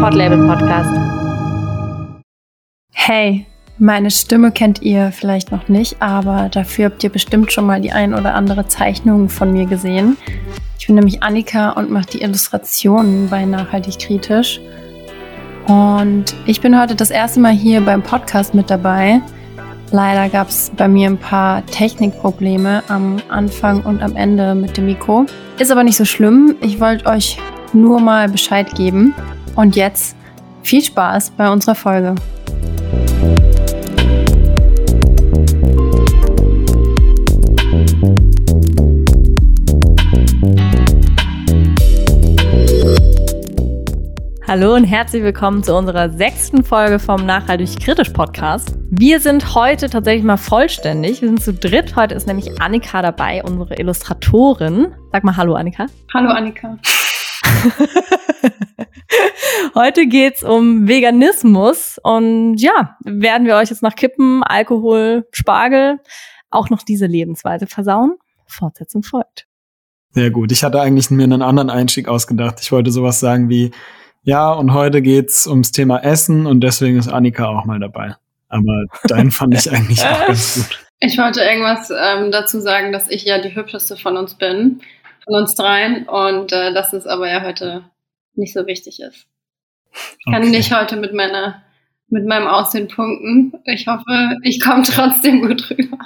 Podlabel Podcast. Hey, meine Stimme kennt ihr vielleicht noch nicht, aber dafür habt ihr bestimmt schon mal die ein oder andere Zeichnung von mir gesehen. Ich bin nämlich Annika und mache die Illustrationen bei Nachhaltig Kritisch. Und ich bin heute das erste Mal hier beim Podcast mit dabei. Leider gab es bei mir ein paar Technikprobleme am Anfang und am Ende mit dem Mikro. Ist aber nicht so schlimm. Ich wollte euch nur mal Bescheid geben. Und jetzt viel Spaß bei unserer Folge. Hallo und herzlich willkommen zu unserer sechsten Folge vom Nachhaltig Kritisch Podcast. Wir sind heute tatsächlich mal vollständig. Wir sind zu dritt. Heute ist nämlich Annika dabei, unsere Illustratorin. Sag mal Hallo, Annika. Hallo, Annika. Heute geht's um Veganismus und ja, werden wir euch jetzt nach Kippen, Alkohol, Spargel auch noch diese Lebensweise versauen? Fortsetzung folgt. Sehr gut. Ich hatte eigentlich mir einen anderen Einstieg ausgedacht. Ich wollte sowas sagen wie, ja, und heute geht's ums Thema Essen und deswegen ist Annika auch mal dabei. Aber deinen fand ich eigentlich auch ganz gut. Ich wollte irgendwas ähm, dazu sagen, dass ich ja die hübscheste von uns bin, von uns dreien, und äh, dass es aber ja heute nicht so wichtig ist. Ich kann okay. nicht heute mit meiner mit meinem Aussehen punkten. Ich hoffe, ich komme trotzdem gut rüber.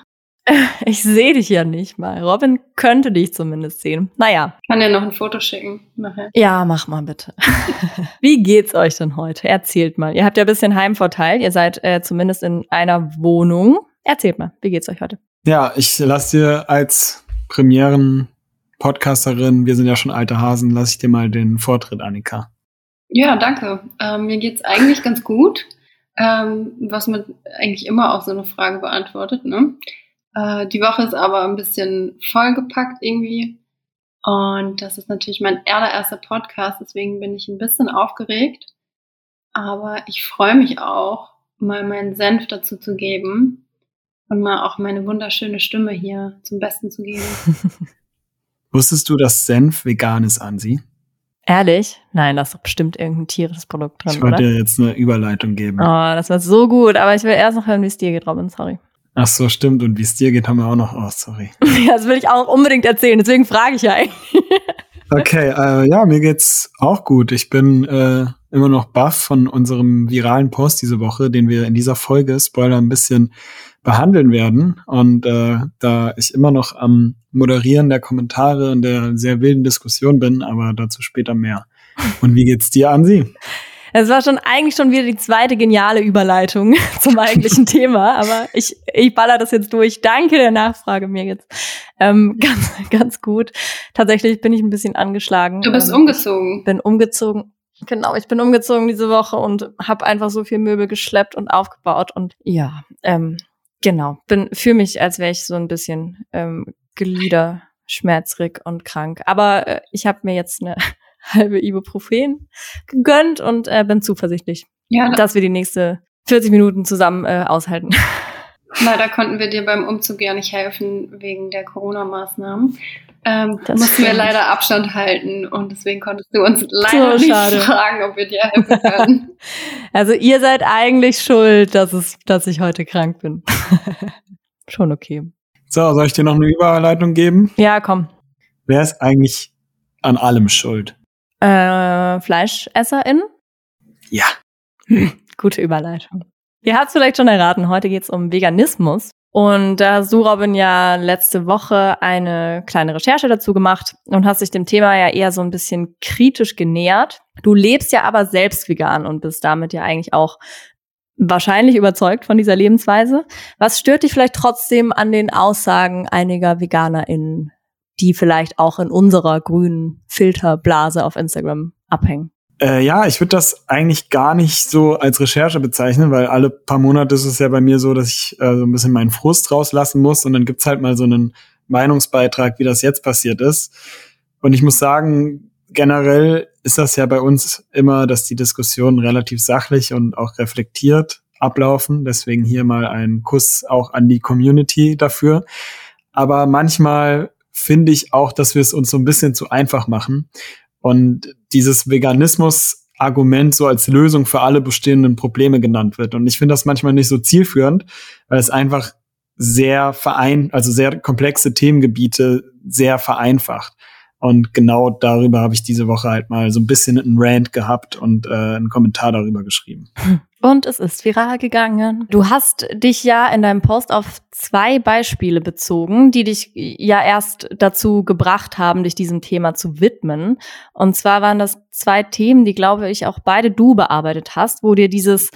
Ich sehe dich ja nicht mal. Robin könnte dich zumindest sehen. Naja. Kann dir noch ein Foto schicken nachher. Ja, mach mal bitte. Wie geht's euch denn heute? Erzählt mal. Ihr habt ja ein bisschen Heimvorteil. Ihr seid äh, zumindest in einer Wohnung. Erzählt mal, wie geht's euch heute? Ja, ich lasse dir als Premieren-Podcasterin, wir sind ja schon alte Hasen, lasse ich dir mal den Vortritt, Annika. Ja, danke. Ähm, mir geht's eigentlich ganz gut. Ähm, was man eigentlich immer auch so eine Frage beantwortet, ne? Äh, die Woche ist aber ein bisschen vollgepackt irgendwie. Und das ist natürlich mein allererster Podcast, deswegen bin ich ein bisschen aufgeregt. Aber ich freue mich auch, mal meinen Senf dazu zu geben und mal auch meine wunderschöne Stimme hier zum Besten zu geben. Wusstest du, dass Senf vegan ist, Ansi? Ehrlich? Nein, da ist doch bestimmt irgendein tierisches Produkt drin. Ich wollte dir jetzt eine Überleitung geben. Oh, das war so gut, aber ich will erst noch hören, wie es dir geht, Robin, sorry. Ach so, stimmt. Und wie es dir geht, haben wir auch noch. Oh, sorry. Ja, das will ich auch unbedingt erzählen. Deswegen frage ich ja eigentlich. Okay, äh, ja, mir geht's auch gut. Ich bin äh, immer noch baff von unserem viralen Post diese Woche, den wir in dieser Folge, Spoiler, ein bisschen behandeln werden. Und äh, da ich immer noch am Moderieren der Kommentare und der sehr wilden Diskussion bin, aber dazu später mehr. Und wie geht's dir, Ansi? Es war schon eigentlich schon wieder die zweite geniale Überleitung zum eigentlichen Thema, aber ich, ich baller das jetzt durch. Danke der Nachfrage mir jetzt. Ähm, ganz, ganz gut. Tatsächlich bin ich ein bisschen angeschlagen. Du bist ähm, umgezogen. Bin umgezogen. Genau, ich bin umgezogen diese Woche und habe einfach so viel Möbel geschleppt und aufgebaut und ja, ähm, genau, bin für mich, als wäre ich so ein bisschen ähm, Glieder schmerzrig und krank. Aber äh, ich habe mir jetzt eine halbe Ibuprofen gegönnt und äh, bin zuversichtlich, ja, dass wir die nächste 40 Minuten zusammen äh, aushalten. Leider konnten wir dir beim Umzug ja nicht helfen wegen der Corona-Maßnahmen. Ähm, mussten wir leider Abstand halten und deswegen konntest du uns leider so nicht fragen, ob wir dir helfen können. Also ihr seid eigentlich schuld, dass, es, dass ich heute krank bin. Schon okay. So, soll ich dir noch eine Überleitung geben? Ja, komm. Wer ist eigentlich an allem schuld? Äh, FleischesserInnen? Ja. Hm, gute Überleitung. Ihr habt es vielleicht schon erraten, heute geht es um Veganismus. Und da hast du, Robin, ja letzte Woche eine kleine Recherche dazu gemacht und hast dich dem Thema ja eher so ein bisschen kritisch genähert. Du lebst ja aber selbst vegan und bist damit ja eigentlich auch wahrscheinlich überzeugt von dieser Lebensweise. Was stört dich vielleicht trotzdem an den Aussagen einiger VeganerInnen die vielleicht auch in unserer grünen Filterblase auf Instagram abhängen? Äh, ja, ich würde das eigentlich gar nicht so als Recherche bezeichnen, weil alle paar Monate ist es ja bei mir so, dass ich äh, so ein bisschen meinen Frust rauslassen muss und dann gibt's halt mal so einen Meinungsbeitrag, wie das jetzt passiert ist. Und ich muss sagen, generell ist das ja bei uns immer, dass die Diskussionen relativ sachlich und auch reflektiert ablaufen. Deswegen hier mal ein Kuss auch an die Community dafür. Aber manchmal finde ich auch, dass wir es uns so ein bisschen zu einfach machen. Und dieses Veganismus Argument so als Lösung für alle bestehenden Probleme genannt wird. Und ich finde das manchmal nicht so zielführend, weil es einfach sehr verein, also sehr komplexe Themengebiete sehr vereinfacht. Und genau darüber habe ich diese Woche halt mal so ein bisschen einen Rant gehabt und äh, einen Kommentar darüber geschrieben. Und es ist viral gegangen. Du hast dich ja in deinem Post auf zwei Beispiele bezogen, die dich ja erst dazu gebracht haben, dich diesem Thema zu widmen. Und zwar waren das zwei Themen, die, glaube ich, auch beide du bearbeitet hast, wo dir dieses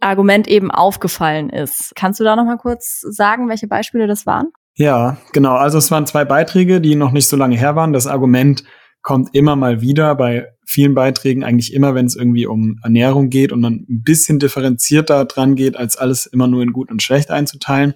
Argument eben aufgefallen ist. Kannst du da noch mal kurz sagen, welche Beispiele das waren? Ja, genau. Also es waren zwei Beiträge, die noch nicht so lange her waren. Das Argument kommt immer mal wieder bei vielen Beiträgen, eigentlich immer, wenn es irgendwie um Ernährung geht und dann ein bisschen differenzierter dran geht, als alles immer nur in gut und schlecht einzuteilen.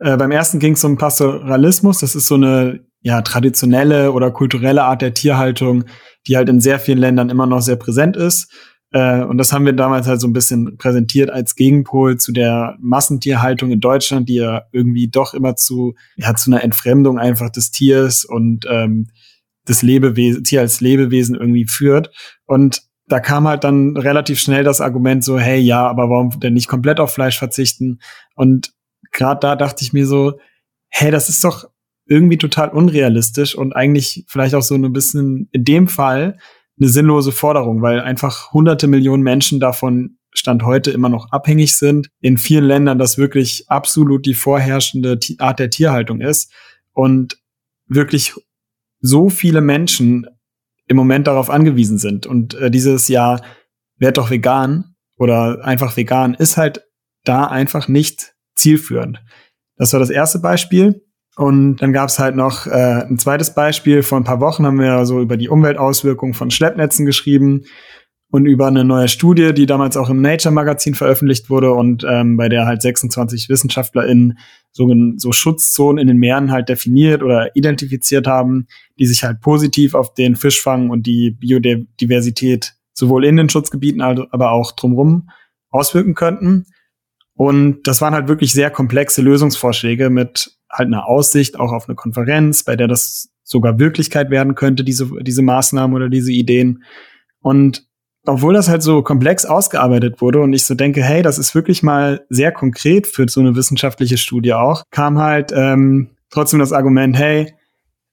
Äh, beim ersten ging es um Pastoralismus. Das ist so eine ja, traditionelle oder kulturelle Art der Tierhaltung, die halt in sehr vielen Ländern immer noch sehr präsent ist. Äh, und das haben wir damals halt so ein bisschen präsentiert als Gegenpol zu der Massentierhaltung in Deutschland, die ja irgendwie doch immer zu, ja, zu einer Entfremdung einfach des Tiers und ähm, des Lebewesen, Tier als Lebewesen irgendwie führt. Und da kam halt dann relativ schnell das Argument so, hey, ja, aber warum denn nicht komplett auf Fleisch verzichten? Und gerade da dachte ich mir so, hey, das ist doch irgendwie total unrealistisch und eigentlich vielleicht auch so ein bisschen in dem Fall eine sinnlose Forderung, weil einfach hunderte Millionen Menschen davon Stand heute immer noch abhängig sind. In vielen Ländern das wirklich absolut die vorherrschende Art der Tierhaltung ist und wirklich so viele Menschen im Moment darauf angewiesen sind. Und äh, dieses Jahr, werd doch vegan oder einfach vegan, ist halt da einfach nicht zielführend. Das war das erste Beispiel. Und dann gab es halt noch äh, ein zweites Beispiel. Vor ein paar Wochen haben wir so über die Umweltauswirkungen von Schleppnetzen geschrieben und über eine neue Studie, die damals auch im Nature Magazin veröffentlicht wurde und ähm, bei der halt 26 WissenschaftlerInnen so, so Schutzzonen in den Meeren halt definiert oder identifiziert haben, die sich halt positiv auf den Fischfang und die Biodiversität sowohl in den Schutzgebieten, aber auch drumherum auswirken könnten. Und das waren halt wirklich sehr komplexe Lösungsvorschläge mit halt einer Aussicht auch auf eine Konferenz, bei der das sogar Wirklichkeit werden könnte, diese, diese Maßnahmen oder diese Ideen. Und obwohl das halt so komplex ausgearbeitet wurde und ich so denke, hey, das ist wirklich mal sehr konkret für so eine wissenschaftliche Studie auch, kam halt ähm, trotzdem das Argument, hey,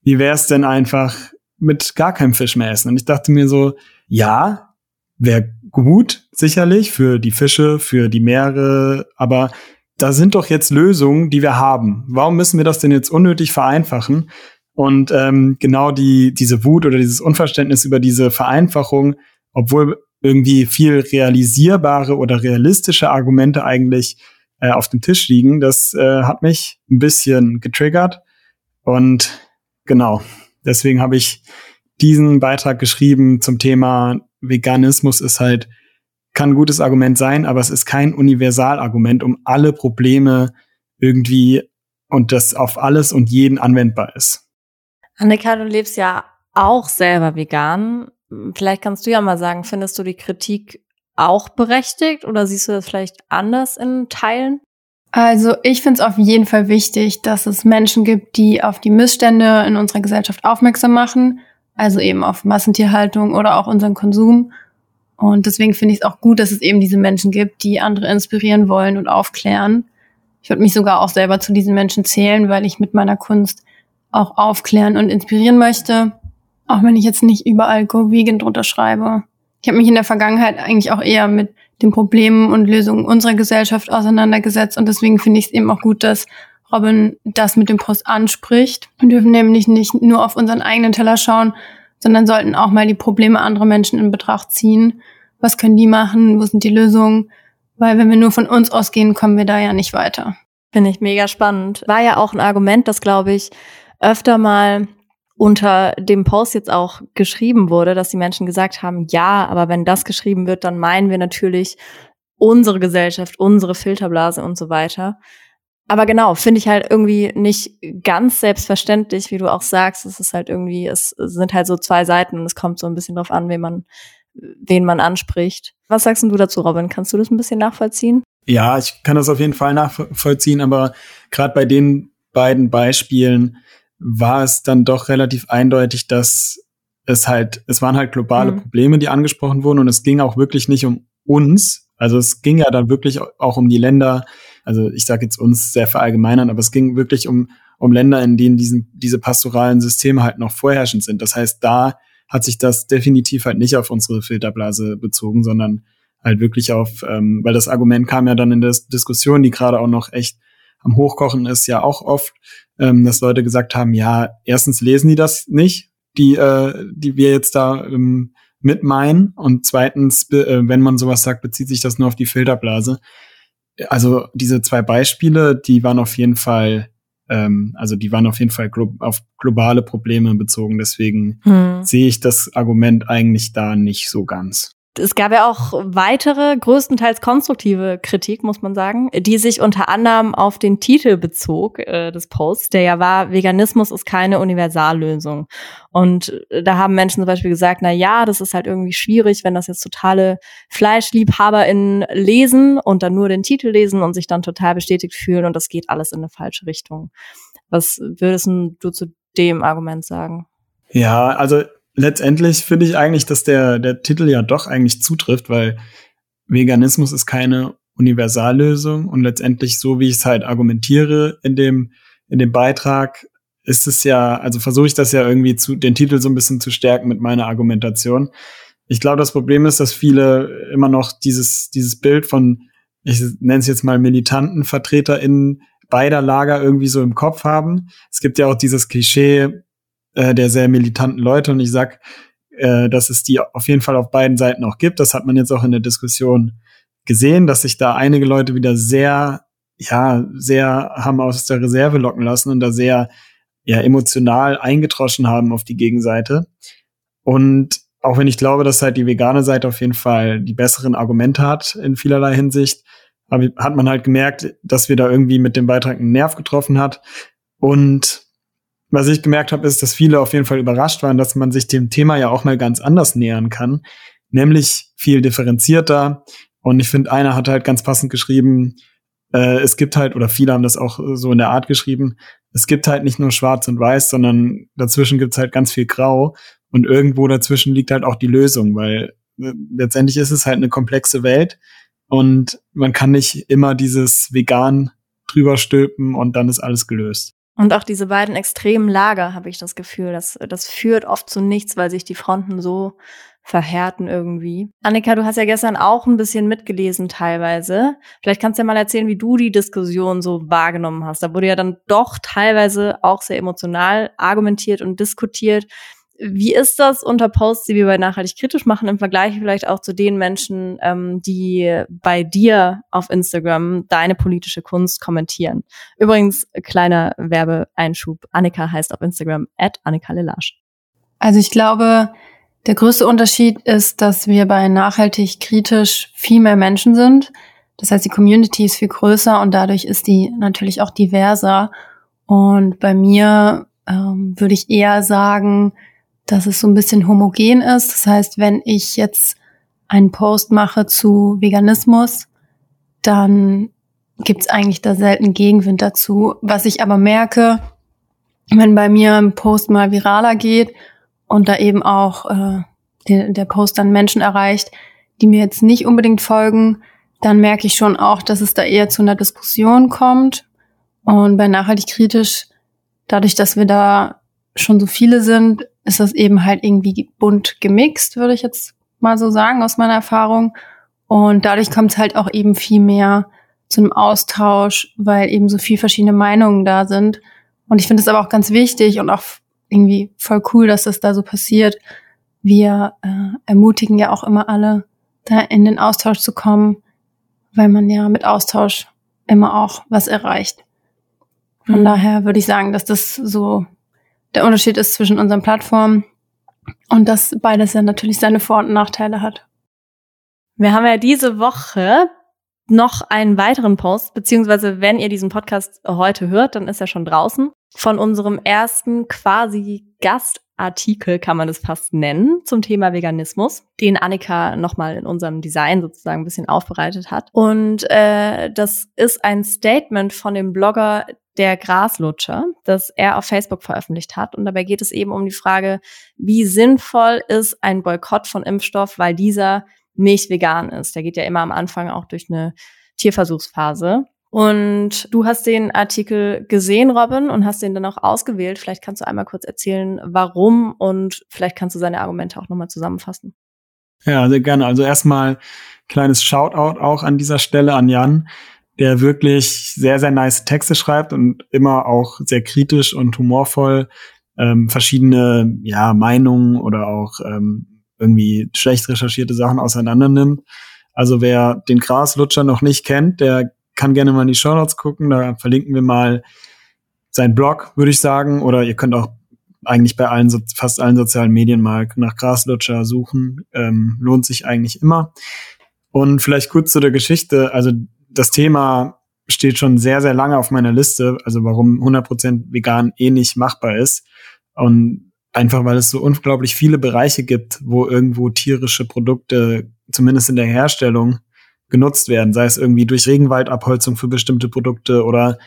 wie wäre es denn einfach mit gar keinem Fisch mehr essen? Und ich dachte mir so, ja, wäre gut, sicherlich, für die Fische, für die Meere, aber da sind doch jetzt Lösungen, die wir haben. Warum müssen wir das denn jetzt unnötig vereinfachen? Und ähm, genau die, diese Wut oder dieses Unverständnis über diese Vereinfachung, obwohl irgendwie viel realisierbare oder realistische Argumente eigentlich äh, auf dem Tisch liegen, das äh, hat mich ein bisschen getriggert. Und genau, deswegen habe ich diesen Beitrag geschrieben zum Thema Veganismus ist halt kann ein gutes Argument sein, aber es ist kein Universalargument, um alle Probleme irgendwie und das auf alles und jeden anwendbar ist. Annika, du lebst ja auch selber vegan. Vielleicht kannst du ja mal sagen, findest du die Kritik auch berechtigt oder siehst du das vielleicht anders in Teilen? Also ich finde es auf jeden Fall wichtig, dass es Menschen gibt, die auf die Missstände in unserer Gesellschaft aufmerksam machen, also eben auf Massentierhaltung oder auch unseren Konsum und deswegen finde ich es auch gut, dass es eben diese Menschen gibt, die andere inspirieren wollen und aufklären. Ich würde mich sogar auch selber zu diesen Menschen zählen, weil ich mit meiner Kunst auch aufklären und inspirieren möchte. Auch wenn ich jetzt nicht überall Go Vegan drunter schreibe. Ich habe mich in der Vergangenheit eigentlich auch eher mit den Problemen und Lösungen unserer Gesellschaft auseinandergesetzt und deswegen finde ich es eben auch gut, dass Robin das mit dem Post anspricht. Wir dürfen nämlich nicht nur auf unseren eigenen Teller schauen, sondern sollten auch mal die Probleme anderer Menschen in Betracht ziehen. Was können die machen? Wo sind die Lösungen? Weil wenn wir nur von uns ausgehen, kommen wir da ja nicht weiter. Finde ich mega spannend. War ja auch ein Argument, das, glaube ich, öfter mal unter dem Post jetzt auch geschrieben wurde, dass die Menschen gesagt haben, ja, aber wenn das geschrieben wird, dann meinen wir natürlich unsere Gesellschaft, unsere Filterblase und so weiter. Aber genau, finde ich halt irgendwie nicht ganz selbstverständlich, wie du auch sagst. Es ist halt irgendwie, es sind halt so zwei Seiten und es kommt so ein bisschen drauf an, wen man, wen man anspricht. Was sagst du dazu, Robin? Kannst du das ein bisschen nachvollziehen? Ja, ich kann das auf jeden Fall nachvollziehen, aber gerade bei den beiden Beispielen war es dann doch relativ eindeutig, dass es halt, es waren halt globale mhm. Probleme, die angesprochen wurden und es ging auch wirklich nicht um uns. Also es ging ja dann wirklich auch um die Länder, also ich sage jetzt uns sehr verallgemeinern, aber es ging wirklich um, um Länder, in denen diesen, diese pastoralen Systeme halt noch vorherrschend sind. Das heißt, da hat sich das definitiv halt nicht auf unsere Filterblase bezogen, sondern halt wirklich auf, ähm, weil das Argument kam ja dann in der Diskussion, die gerade auch noch echt am Hochkochen ist, ja auch oft, ähm, dass Leute gesagt haben, ja, erstens lesen die das nicht, die, äh, die wir jetzt da ähm, mit meinen. Und zweitens, äh, wenn man sowas sagt, bezieht sich das nur auf die Filterblase. Also diese zwei Beispiele, die waren auf jeden Fall, ähm, also die waren auf jeden Fall glo auf globale Probleme bezogen. Deswegen hm. sehe ich das Argument eigentlich da nicht so ganz es gab ja auch weitere, größtenteils konstruktive Kritik, muss man sagen, die sich unter anderem auf den Titel bezog äh, des Posts, der ja war, Veganismus ist keine Universallösung. Und äh, da haben Menschen zum Beispiel gesagt, na ja, das ist halt irgendwie schwierig, wenn das jetzt totale FleischliebhaberInnen lesen und dann nur den Titel lesen und sich dann total bestätigt fühlen und das geht alles in eine falsche Richtung. Was würdest du zu dem Argument sagen? Ja, also letztendlich finde ich eigentlich, dass der, der Titel ja doch eigentlich zutrifft, weil Veganismus ist keine Universallösung und letztendlich so, wie ich es halt argumentiere in dem, in dem Beitrag, ist es ja, also versuche ich das ja irgendwie zu, den Titel so ein bisschen zu stärken mit meiner Argumentation. Ich glaube, das Problem ist, dass viele immer noch dieses, dieses Bild von, ich nenne es jetzt mal militanten VertreterInnen beider Lager irgendwie so im Kopf haben. Es gibt ja auch dieses Klischee, äh, der sehr militanten Leute. Und ich sag, äh, dass es die auf jeden Fall auf beiden Seiten auch gibt. Das hat man jetzt auch in der Diskussion gesehen, dass sich da einige Leute wieder sehr, ja, sehr haben aus der Reserve locken lassen und da sehr, ja, emotional eingetroschen haben auf die Gegenseite. Und auch wenn ich glaube, dass halt die vegane Seite auf jeden Fall die besseren Argumente hat in vielerlei Hinsicht, hat man halt gemerkt, dass wir da irgendwie mit dem Beitrag einen Nerv getroffen hat. Und was ich gemerkt habe, ist, dass viele auf jeden Fall überrascht waren, dass man sich dem Thema ja auch mal ganz anders nähern kann, nämlich viel differenzierter. Und ich finde, einer hat halt ganz passend geschrieben, äh, es gibt halt, oder viele haben das auch so in der Art geschrieben, es gibt halt nicht nur schwarz und weiß, sondern dazwischen gibt's halt ganz viel Grau. Und irgendwo dazwischen liegt halt auch die Lösung, weil äh, letztendlich ist es halt eine komplexe Welt und man kann nicht immer dieses vegan drüber stülpen und dann ist alles gelöst. Und auch diese beiden extremen Lager, habe ich das Gefühl, das, das führt oft zu nichts, weil sich die Fronten so verhärten irgendwie. Annika, du hast ja gestern auch ein bisschen mitgelesen teilweise. Vielleicht kannst du ja mal erzählen, wie du die Diskussion so wahrgenommen hast. Da wurde ja dann doch teilweise auch sehr emotional argumentiert und diskutiert. Wie ist das unter Posts, die wir bei Nachhaltig Kritisch machen, im Vergleich vielleicht auch zu den Menschen, ähm, die bei dir auf Instagram deine politische Kunst kommentieren? Übrigens, kleiner Werbeeinschub. Annika heißt auf Instagram at Annika Lelasch. Also ich glaube, der größte Unterschied ist, dass wir bei Nachhaltig Kritisch viel mehr Menschen sind. Das heißt, die Community ist viel größer und dadurch ist die natürlich auch diverser. Und bei mir ähm, würde ich eher sagen, dass es so ein bisschen homogen ist. Das heißt, wenn ich jetzt einen Post mache zu Veganismus, dann gibt's eigentlich da selten Gegenwind dazu. Was ich aber merke, wenn bei mir ein Post mal viraler geht und da eben auch äh, der, der Post dann Menschen erreicht, die mir jetzt nicht unbedingt folgen, dann merke ich schon auch, dass es da eher zu einer Diskussion kommt. Und bei nachhaltig kritisch, dadurch, dass wir da schon so viele sind, ist das eben halt irgendwie bunt gemixt, würde ich jetzt mal so sagen aus meiner Erfahrung. Und dadurch kommt es halt auch eben viel mehr zu einem Austausch, weil eben so viel verschiedene Meinungen da sind. Und ich finde es aber auch ganz wichtig und auch irgendwie voll cool, dass das da so passiert. Wir äh, ermutigen ja auch immer alle, da in den Austausch zu kommen, weil man ja mit Austausch immer auch was erreicht. Von mhm. daher würde ich sagen, dass das so der Unterschied ist zwischen unseren Plattformen und dass beides ja natürlich seine Vor- und Nachteile hat. Wir haben ja diese Woche noch einen weiteren Post, beziehungsweise wenn ihr diesen Podcast heute hört, dann ist er schon draußen, von unserem ersten quasi Gastartikel, kann man es fast nennen, zum Thema Veganismus, den Annika nochmal in unserem Design sozusagen ein bisschen aufbereitet hat. Und äh, das ist ein Statement von dem Blogger der Graslutscher, das er auf Facebook veröffentlicht hat. Und dabei geht es eben um die Frage, wie sinnvoll ist ein Boykott von Impfstoff, weil dieser nicht vegan ist. Der geht ja immer am Anfang auch durch eine Tierversuchsphase. Und du hast den Artikel gesehen, Robin, und hast den dann auch ausgewählt. Vielleicht kannst du einmal kurz erzählen, warum und vielleicht kannst du seine Argumente auch nochmal zusammenfassen. Ja, sehr gerne. Also erstmal kleines Shoutout auch an dieser Stelle an Jan, der wirklich sehr, sehr nice Texte schreibt und immer auch sehr kritisch und humorvoll ähm, verschiedene ja, Meinungen oder auch ähm, irgendwie schlecht recherchierte Sachen auseinander nimmt. Also wer den Graslutscher noch nicht kennt, der kann gerne mal in die Show Notes gucken. Da verlinken wir mal seinen Blog, würde ich sagen. Oder ihr könnt auch eigentlich bei allen, fast allen sozialen Medien mal nach Graslutscher suchen. Ähm, lohnt sich eigentlich immer. Und vielleicht kurz zu der Geschichte. Also das Thema steht schon sehr, sehr lange auf meiner Liste. Also warum 100% vegan eh nicht machbar ist. Und einfach, weil es so unglaublich viele Bereiche gibt, wo irgendwo tierische Produkte, zumindest in der Herstellung, genutzt werden. Sei es irgendwie durch Regenwaldabholzung für bestimmte Produkte oder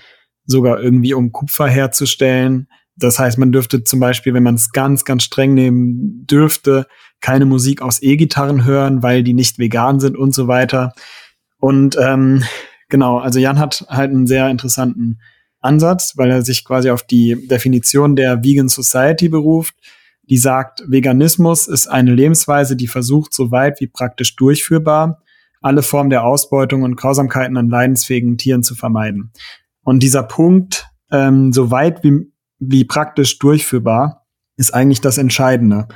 sogar irgendwie um Kupfer herzustellen das heißt, man dürfte zum Beispiel, wenn man es ganz, ganz streng nehmen dürfte, keine Musik aus E-Gitarren hören, weil die nicht vegan sind und so weiter. Und ähm, genau, also Jan hat halt einen sehr interessanten Ansatz, weil er sich quasi auf die Definition der Vegan Society beruft, die sagt, Veganismus ist eine Lebensweise, die versucht, so weit wie praktisch durchführbar, alle Formen der Ausbeutung und Grausamkeiten an leidensfähigen Tieren zu vermeiden. Und dieser Punkt, ähm, so weit wie wie praktisch durchführbar, ist eigentlich das Entscheidende.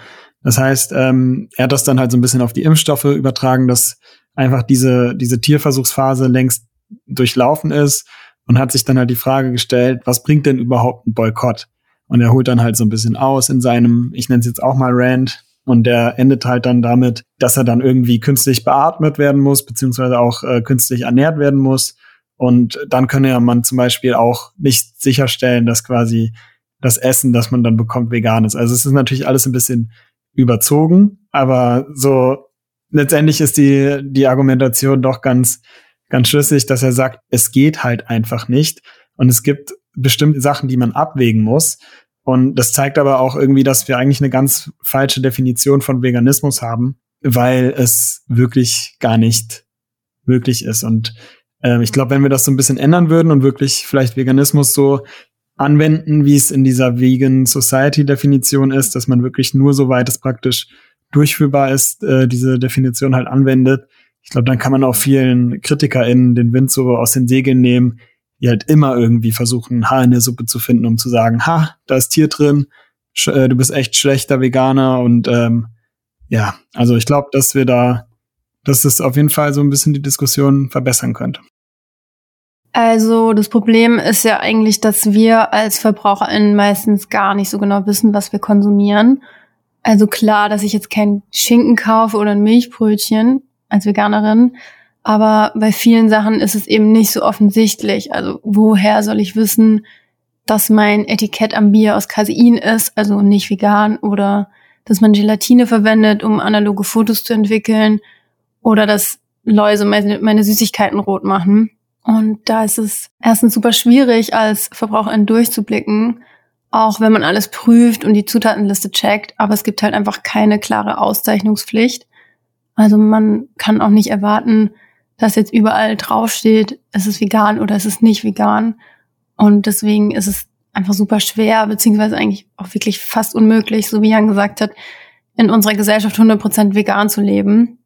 Das heißt, ähm, er hat das dann halt so ein bisschen auf die Impfstoffe übertragen, dass einfach diese, diese Tierversuchsphase längst durchlaufen ist und hat sich dann halt die Frage gestellt, was bringt denn überhaupt ein Boykott? Und er holt dann halt so ein bisschen aus in seinem, ich nenne es jetzt auch mal Rand, und der endet halt dann damit, dass er dann irgendwie künstlich beatmet werden muss, beziehungsweise auch äh, künstlich ernährt werden muss. Und dann könne ja man zum Beispiel auch nicht sicherstellen, dass quasi das Essen, das man dann bekommt, vegan ist. Also es ist natürlich alles ein bisschen überzogen, aber so letztendlich ist die, die Argumentation doch ganz, ganz schlüssig, dass er sagt, es geht halt einfach nicht. Und es gibt bestimmte Sachen, die man abwägen muss. Und das zeigt aber auch irgendwie, dass wir eigentlich eine ganz falsche Definition von Veganismus haben, weil es wirklich gar nicht möglich ist. Und äh, ich glaube, wenn wir das so ein bisschen ändern würden und wirklich vielleicht Veganismus so anwenden, wie es in dieser Vegan Society Definition ist, dass man wirklich nur so weit es praktisch durchführbar ist, äh, diese Definition halt anwendet. Ich glaube, dann kann man auch vielen KritikerInnen den Wind so aus den Segeln nehmen, die halt immer irgendwie versuchen, ein Haar in der Suppe zu finden, um zu sagen, ha, da ist Tier drin, äh, du bist echt schlechter Veganer und ähm, ja, also ich glaube, dass wir da, dass es auf jeden Fall so ein bisschen die Diskussion verbessern könnte. Also das Problem ist ja eigentlich, dass wir als VerbraucherInnen meistens gar nicht so genau wissen, was wir konsumieren. Also klar, dass ich jetzt kein Schinken kaufe oder ein Milchbrötchen als Veganerin, aber bei vielen Sachen ist es eben nicht so offensichtlich. Also woher soll ich wissen, dass mein Etikett am Bier aus Casein ist, also nicht vegan, oder dass man Gelatine verwendet, um analoge Fotos zu entwickeln, oder dass Läuse meine, meine Süßigkeiten rot machen. Und da ist es erstens super schwierig, als Verbraucherin durchzublicken, auch wenn man alles prüft und die Zutatenliste checkt, aber es gibt halt einfach keine klare Auszeichnungspflicht. Also man kann auch nicht erwarten, dass jetzt überall draufsteht, es ist vegan oder es ist nicht vegan. Und deswegen ist es einfach super schwer, beziehungsweise eigentlich auch wirklich fast unmöglich, so wie Jan gesagt hat, in unserer Gesellschaft 100% vegan zu leben.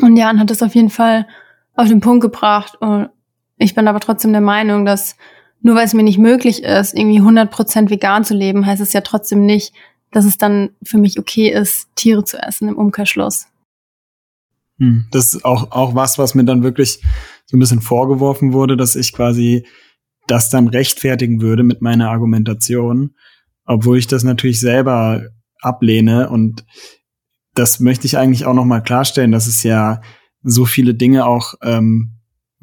Und Jan hat es auf jeden Fall auf den Punkt gebracht und ich bin aber trotzdem der Meinung, dass nur weil es mir nicht möglich ist, irgendwie 100% vegan zu leben, heißt es ja trotzdem nicht, dass es dann für mich okay ist, Tiere zu essen im Umkehrschluss. Hm, das ist auch, auch was, was mir dann wirklich so ein bisschen vorgeworfen wurde, dass ich quasi das dann rechtfertigen würde mit meiner Argumentation, obwohl ich das natürlich selber ablehne und das möchte ich eigentlich auch noch mal klarstellen, dass es ja so viele Dinge auch ähm,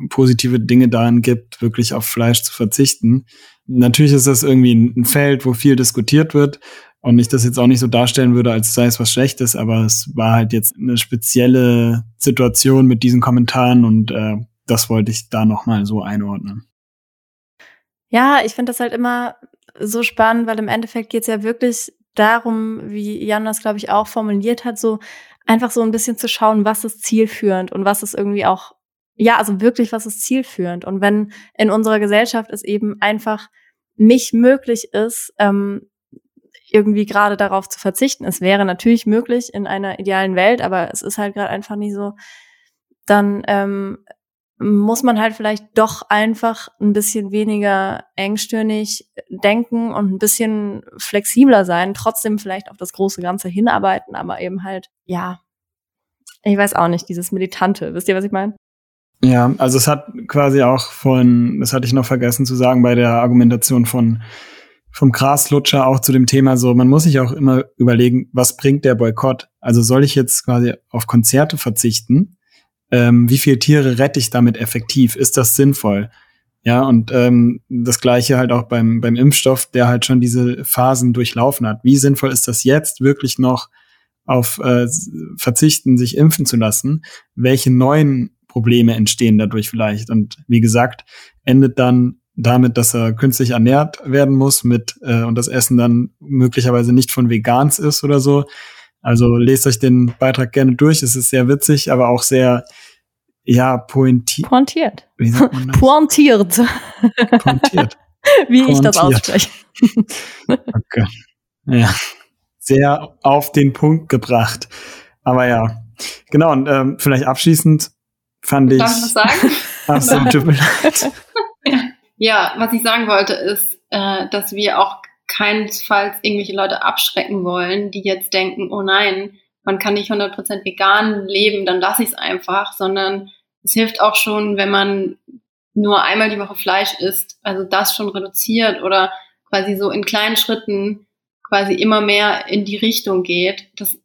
positive Dinge daran gibt, wirklich auf Fleisch zu verzichten. Natürlich ist das irgendwie ein Feld, wo viel diskutiert wird und ich das jetzt auch nicht so darstellen würde, als sei es was Schlechtes, aber es war halt jetzt eine spezielle Situation mit diesen Kommentaren und äh, das wollte ich da nochmal so einordnen. Ja, ich finde das halt immer so spannend, weil im Endeffekt geht es ja wirklich darum, wie Jan das, glaube ich, auch formuliert hat, so einfach so ein bisschen zu schauen, was ist zielführend und was ist irgendwie auch, ja, also wirklich, was ist zielführend. Und wenn in unserer Gesellschaft es eben einfach nicht möglich ist, ähm, irgendwie gerade darauf zu verzichten. Es wäre natürlich möglich in einer idealen Welt, aber es ist halt gerade einfach nicht so. Dann ähm, muss man halt vielleicht doch einfach ein bisschen weniger engstirnig denken und ein bisschen flexibler sein, trotzdem vielleicht auf das große Ganze hinarbeiten, aber eben halt, ja, ich weiß auch nicht, dieses Militante. Wisst ihr, was ich meine? Ja, also es hat quasi auch von, das hatte ich noch vergessen zu sagen, bei der Argumentation von vom Graslutscher auch zu dem Thema so, man muss sich auch immer überlegen, was bringt der Boykott? Also soll ich jetzt quasi auf Konzerte verzichten? ähm, wie viele Tiere rette ich damit effektiv? Ist das sinnvoll? Ja, und ähm, das gleiche halt auch beim, beim Impfstoff, der halt schon diese Phasen durchlaufen hat. Wie sinnvoll ist das jetzt wirklich noch auf äh, verzichten, sich impfen zu lassen? Welche neuen Probleme entstehen dadurch vielleicht? Und wie gesagt, endet dann damit, dass er künstlich ernährt werden muss mit äh, und das Essen dann möglicherweise nicht von Vegans ist oder so. Also lest euch den Beitrag gerne durch. Es ist sehr witzig, aber auch sehr, ja, pointiert. Pointiert. Wie sagt man das? Pointiert. Pointiert. Wie Pointiert. ich das ausspreche. okay. Ja. Sehr auf den Punkt gebracht. Aber ja. Genau, und ähm, vielleicht abschließend fand ich. Darf ich was sagen? Ach so, tut mir leid. Ja, was ich sagen wollte, ist, äh, dass wir auch keinesfalls irgendwelche Leute abschrecken wollen, die jetzt denken, oh nein, man kann nicht 100% vegan leben, dann lasse ich es einfach, sondern es hilft auch schon, wenn man nur einmal die Woche Fleisch isst, also das schon reduziert oder quasi so in kleinen Schritten quasi immer mehr in die Richtung geht. Das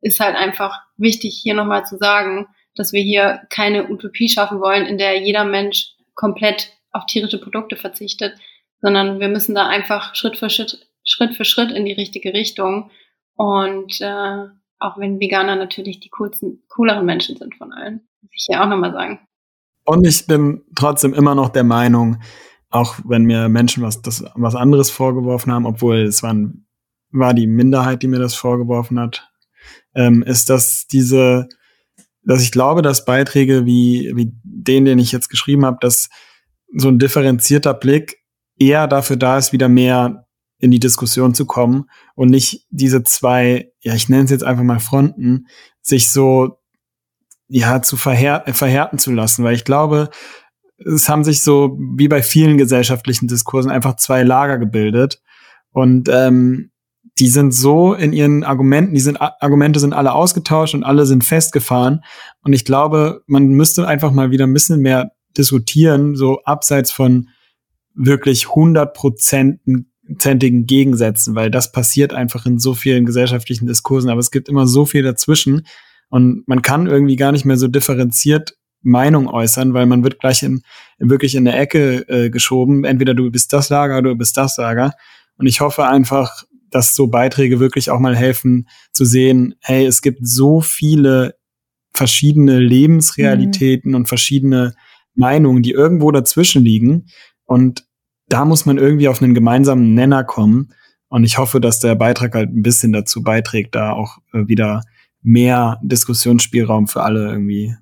ist halt einfach wichtig hier nochmal zu sagen, dass wir hier keine Utopie schaffen wollen, in der jeder Mensch komplett auf tierische Produkte verzichtet, sondern wir müssen da einfach Schritt für Schritt, Schritt für Schritt in die richtige Richtung. Und äh, auch wenn Veganer natürlich die coolsten, cooleren Menschen sind von allen, muss ich ja auch nochmal sagen. Und ich bin trotzdem immer noch der Meinung, auch wenn mir Menschen was, das, was anderes vorgeworfen haben, obwohl es waren, war die Minderheit, die mir das vorgeworfen hat, ähm, ist, dass diese, dass ich glaube, dass Beiträge wie, wie den, den ich jetzt geschrieben habe, dass so ein differenzierter Blick eher dafür da ist, wieder mehr in die Diskussion zu kommen und nicht diese zwei, ja, ich nenne es jetzt einfach mal Fronten, sich so, ja, zu verhär verhärten zu lassen, weil ich glaube, es haben sich so, wie bei vielen gesellschaftlichen Diskursen, einfach zwei Lager gebildet. Und ähm, die sind so in ihren Argumenten, die sind Argumente sind alle ausgetauscht und alle sind festgefahren. Und ich glaube, man müsste einfach mal wieder ein bisschen mehr diskutieren, so abseits von wirklich hundertprozentigen Gegensätzen, weil das passiert einfach in so vielen gesellschaftlichen Diskursen, aber es gibt immer so viel dazwischen und man kann irgendwie gar nicht mehr so differenziert Meinung äußern, weil man wird gleich in, wirklich in der Ecke äh, geschoben. Entweder du bist das Lager oder du bist das Lager. Und ich hoffe einfach, dass so Beiträge wirklich auch mal helfen zu sehen, hey, es gibt so viele verschiedene Lebensrealitäten mhm. und verschiedene Meinungen, die irgendwo dazwischen liegen. Und da muss man irgendwie auf einen gemeinsamen Nenner kommen. Und ich hoffe, dass der Beitrag halt ein bisschen dazu beiträgt, da auch äh, wieder mehr Diskussionsspielraum für alle irgendwie,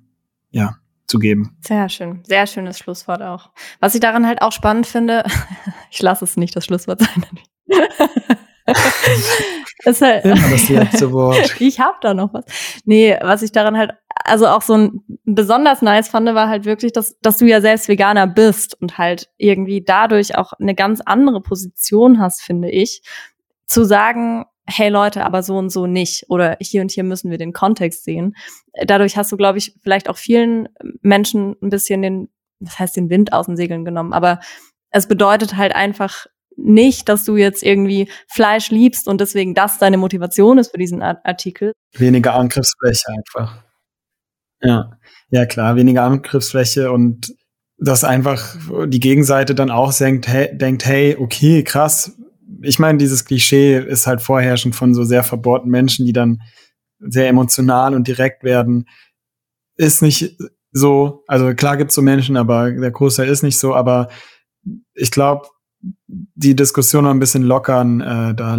ja, zu geben. Sehr schön, sehr schönes Schlusswort auch. Was ich daran halt auch spannend finde, ich lasse es nicht das Schlusswort sein. ist halt, Immer das letzte Wort. ich habe da noch was. Nee, was ich daran halt also auch so ein besonders nice fand, war halt wirklich, dass, dass du ja selbst Veganer bist und halt irgendwie dadurch auch eine ganz andere Position hast, finde ich, zu sagen, hey Leute, aber so und so nicht oder hier und hier müssen wir den Kontext sehen. Dadurch hast du, glaube ich, vielleicht auch vielen Menschen ein bisschen den, das heißt den Wind aus den Segeln genommen, aber es bedeutet halt einfach nicht, dass du jetzt irgendwie Fleisch liebst und deswegen das deine Motivation ist für diesen Artikel. Weniger Angriffsfläche einfach. Ja, ja klar, weniger Angriffsfläche und dass einfach die Gegenseite dann auch denkt, hey, denkt, hey, okay, krass. Ich meine, dieses Klischee ist halt vorherrschend von so sehr verbohrten Menschen, die dann sehr emotional und direkt werden. Ist nicht so, also klar gibt's so Menschen, aber der Großteil ist nicht so, aber ich glaube, die Diskussion noch ein bisschen lockern. Äh, da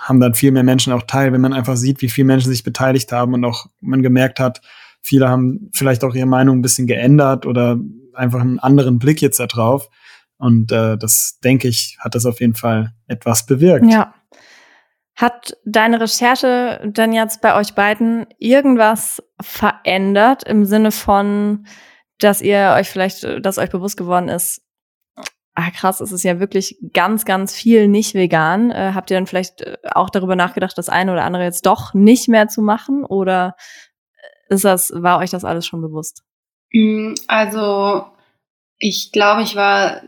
haben dann viel mehr Menschen auch teil, wenn man einfach sieht, wie viele Menschen sich beteiligt haben und auch man gemerkt hat, viele haben vielleicht auch ihre Meinung ein bisschen geändert oder einfach einen anderen Blick jetzt da drauf. Und äh, das, denke ich, hat das auf jeden Fall etwas bewirkt. Ja. Hat deine Recherche denn jetzt bei euch beiden irgendwas verändert im Sinne von, dass ihr euch vielleicht, dass euch bewusst geworden ist, ah krass, es ist ja wirklich ganz, ganz viel nicht vegan. Äh, habt ihr dann vielleicht äh, auch darüber nachgedacht, das eine oder andere jetzt doch nicht mehr zu machen? Oder ist das, war euch das alles schon bewusst? Mm, also, ich glaube, ich war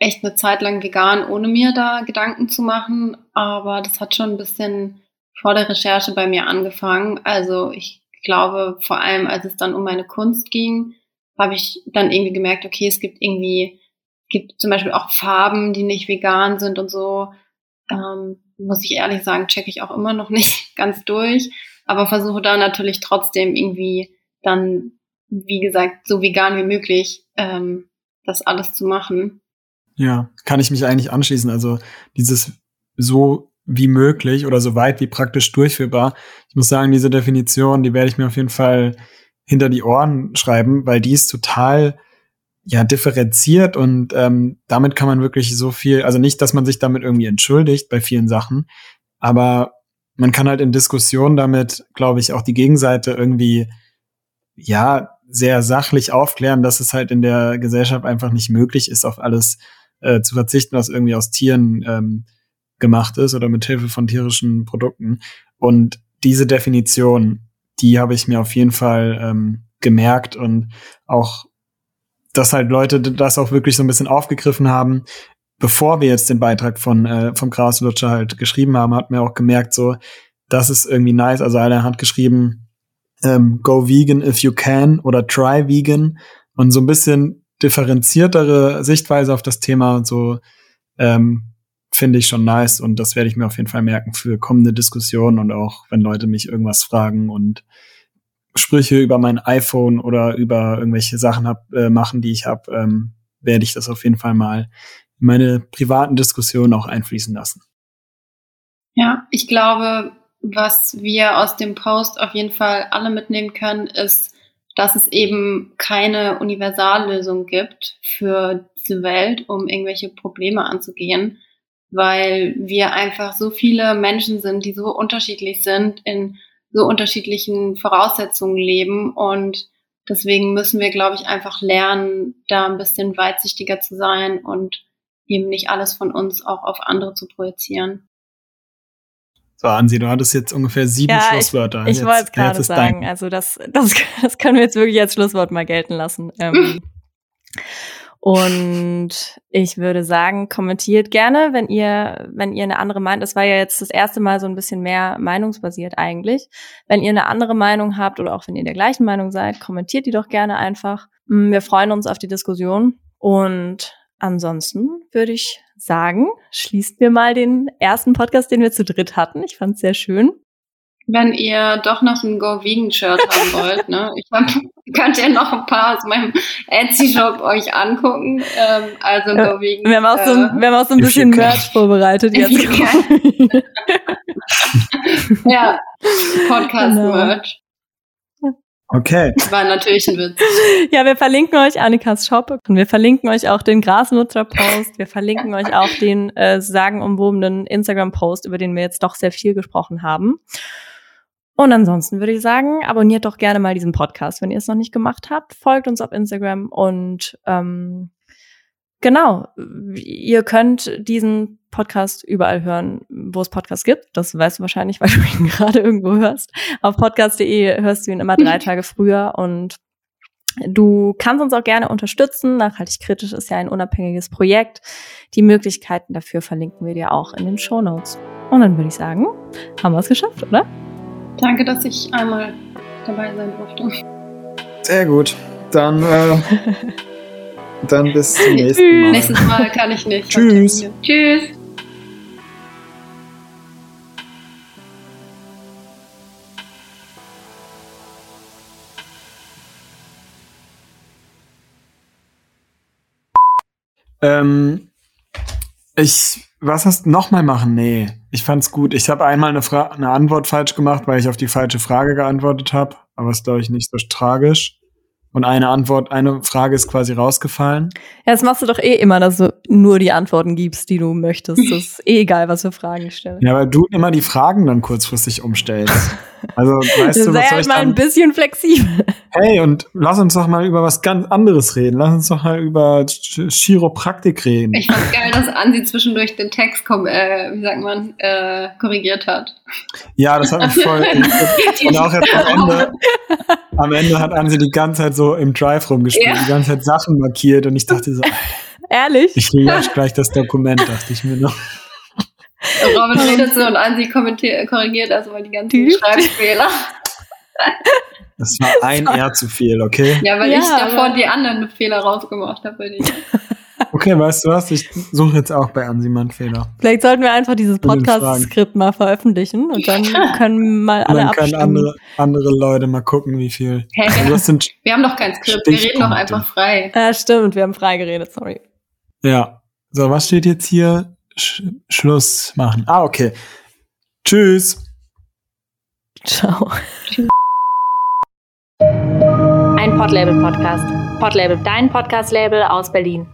echt eine Zeit lang vegan, ohne mir da Gedanken zu machen. Aber das hat schon ein bisschen vor der Recherche bei mir angefangen. Also ich glaube, vor allem als es dann um meine Kunst ging, habe ich dann irgendwie gemerkt, okay, es gibt irgendwie, gibt zum Beispiel auch Farben, die nicht vegan sind und so. Ähm, muss ich ehrlich sagen, checke ich auch immer noch nicht ganz durch. Aber versuche da natürlich trotzdem irgendwie dann, wie gesagt, so vegan wie möglich ähm, das alles zu machen. Ja, kann ich mich eigentlich anschließen. Also dieses so wie möglich oder so weit wie praktisch durchführbar. Ich muss sagen, diese Definition, die werde ich mir auf jeden Fall hinter die Ohren schreiben, weil die ist total ja differenziert und ähm, damit kann man wirklich so viel, also nicht, dass man sich damit irgendwie entschuldigt bei vielen Sachen, aber man kann halt in Diskussionen damit, glaube ich, auch die Gegenseite irgendwie ja sehr sachlich aufklären, dass es halt in der Gesellschaft einfach nicht möglich ist, auf alles äh, zu verzichten, was irgendwie aus Tieren ähm, gemacht ist oder mit Hilfe von tierischen Produkten. Und diese Definition, die habe ich mir auf jeden Fall ähm, gemerkt und auch, dass halt Leute das auch wirklich so ein bisschen aufgegriffen haben. Bevor wir jetzt den Beitrag von äh, vom Graslutscher halt geschrieben haben, hat mir auch gemerkt, so, das ist irgendwie nice. Also einer hat geschrieben, ähm, go vegan if you can oder try vegan und so ein bisschen differenziertere Sichtweise auf das Thema so ähm, finde ich schon nice und das werde ich mir auf jeden Fall merken für kommende Diskussionen und auch wenn Leute mich irgendwas fragen und Sprüche über mein iPhone oder über irgendwelche Sachen hab, äh, machen, die ich habe, ähm, werde ich das auf jeden Fall mal in meine privaten Diskussionen auch einfließen lassen. Ja, ich glaube, was wir aus dem Post auf jeden Fall alle mitnehmen können, ist, dass es eben keine Universallösung gibt für diese Welt, um irgendwelche Probleme anzugehen, weil wir einfach so viele Menschen sind, die so unterschiedlich sind, in so unterschiedlichen Voraussetzungen leben und deswegen müssen wir, glaube ich, einfach lernen, da ein bisschen weitsichtiger zu sein und eben nicht alles von uns auch auf andere zu projizieren. So, Ansi, du hattest jetzt ungefähr sieben ja, Schlusswörter. Ich, ich wollte es gerade sagen. Dein. Also das, das, das können wir jetzt wirklich als Schlusswort mal gelten lassen. Ähm, und ich würde sagen, kommentiert gerne, wenn ihr, wenn ihr eine andere Meinung, das war ja jetzt das erste Mal so ein bisschen mehr meinungsbasiert eigentlich. Wenn ihr eine andere Meinung habt oder auch wenn ihr der gleichen Meinung seid, kommentiert die doch gerne einfach. Mm, wir freuen uns auf die Diskussion und ansonsten würde ich sagen, schließt mir mal den ersten Podcast, den wir zu dritt hatten. Ich fand es sehr schön. Wenn ihr doch noch ein Go Vegan Shirt haben wollt, ne, ich hab, könnt ihr noch ein paar aus meinem Etsy Shop euch angucken. Ähm, also ja, Go Vegan. Wir haben auch so, ein, wir haben auch so ein bisschen Merch vorbereitet jetzt. ja, Podcast genau. Merch. Okay. War natürlich ein Witz. Ja, wir verlinken euch Annikas Shop und wir verlinken euch auch den Grasnutzer-Post. Wir verlinken euch auch den äh, sagenumwobenen Instagram-Post, über den wir jetzt doch sehr viel gesprochen haben. Und ansonsten würde ich sagen, abonniert doch gerne mal diesen Podcast, wenn ihr es noch nicht gemacht habt. Folgt uns auf Instagram und ähm, Genau. Ihr könnt diesen Podcast überall hören, wo es Podcasts gibt. Das weißt du wahrscheinlich, weil du ihn gerade irgendwo hörst. Auf podcast.de hörst du ihn immer drei Tage früher und Du kannst uns auch gerne unterstützen. Nachhaltig kritisch ist ja ein unabhängiges Projekt. Die Möglichkeiten dafür verlinken wir dir auch in den Show Notes. Und dann würde ich sagen, haben wir es geschafft, oder? Danke, dass ich einmal dabei sein durfte. Sehr gut. Dann äh, Dann bis zum nächsten Mal. Nächstes Mal kann ich nicht. Tschüss. Tschüss. Ähm, Ich, was hast du nochmal machen? Nee, ich fand's gut. Ich habe einmal eine, Fra eine Antwort falsch gemacht, weil ich auf die falsche Frage geantwortet habe. Aber ist, glaube ich, nicht so tragisch. Und eine Antwort, eine Frage ist quasi rausgefallen. Ja, das machst du doch eh immer, dass du nur die Antworten gibst, die du möchtest. Das ist eh egal, was für Fragen ich stelle. Ja, weil du immer die Fragen dann kurzfristig umstellst. Also, weißt du, was soll halt ich mal ein bisschen flexibel. Hey, und lass uns doch mal über was ganz anderes reden. Lass uns doch mal über Ch- Chiropraktik reden. Ich fand geil, dass Ansi zwischendurch den Text, äh, wie sagt man, äh, korrigiert hat. Ja, das hat mich voll. und auch jetzt am Ende, am Ende hat Ansi die ganze Zeit so im Drive rumgespielt, Ja. die ganze Zeit Sachen markiert und ich dachte so, Ehrlich? ich lösche gleich das Dokument, dachte ich mir noch. Robin redet so und Ansi korrigiert erstmal die ganzen. Schreibfehler. Das war ein R zu viel, okay? Ja, weil Ja, ich davor die anderen Fehler rausgemacht habe. bei dir. Okay, weißt du was? Ich suche jetzt auch bei Ansi mal einen Fehler. Vielleicht sollten wir einfach dieses. Podcast-Skript mal veröffentlichen und dann können mal alle dann können andere, andere Leute mal gucken, wie viel. Hä, Also wir, das sind, wir haben doch kein Skript, wir reden doch einfach frei. Ja, stimmt, wir haben frei geredet, sorry. ja. So, was steht jetzt hier? Sch Schluss machen. Ah, okay. Tschüss. Ciao. Ein Podlabel-Podcast. Podlabel, dein Podcast-Label aus Berlin.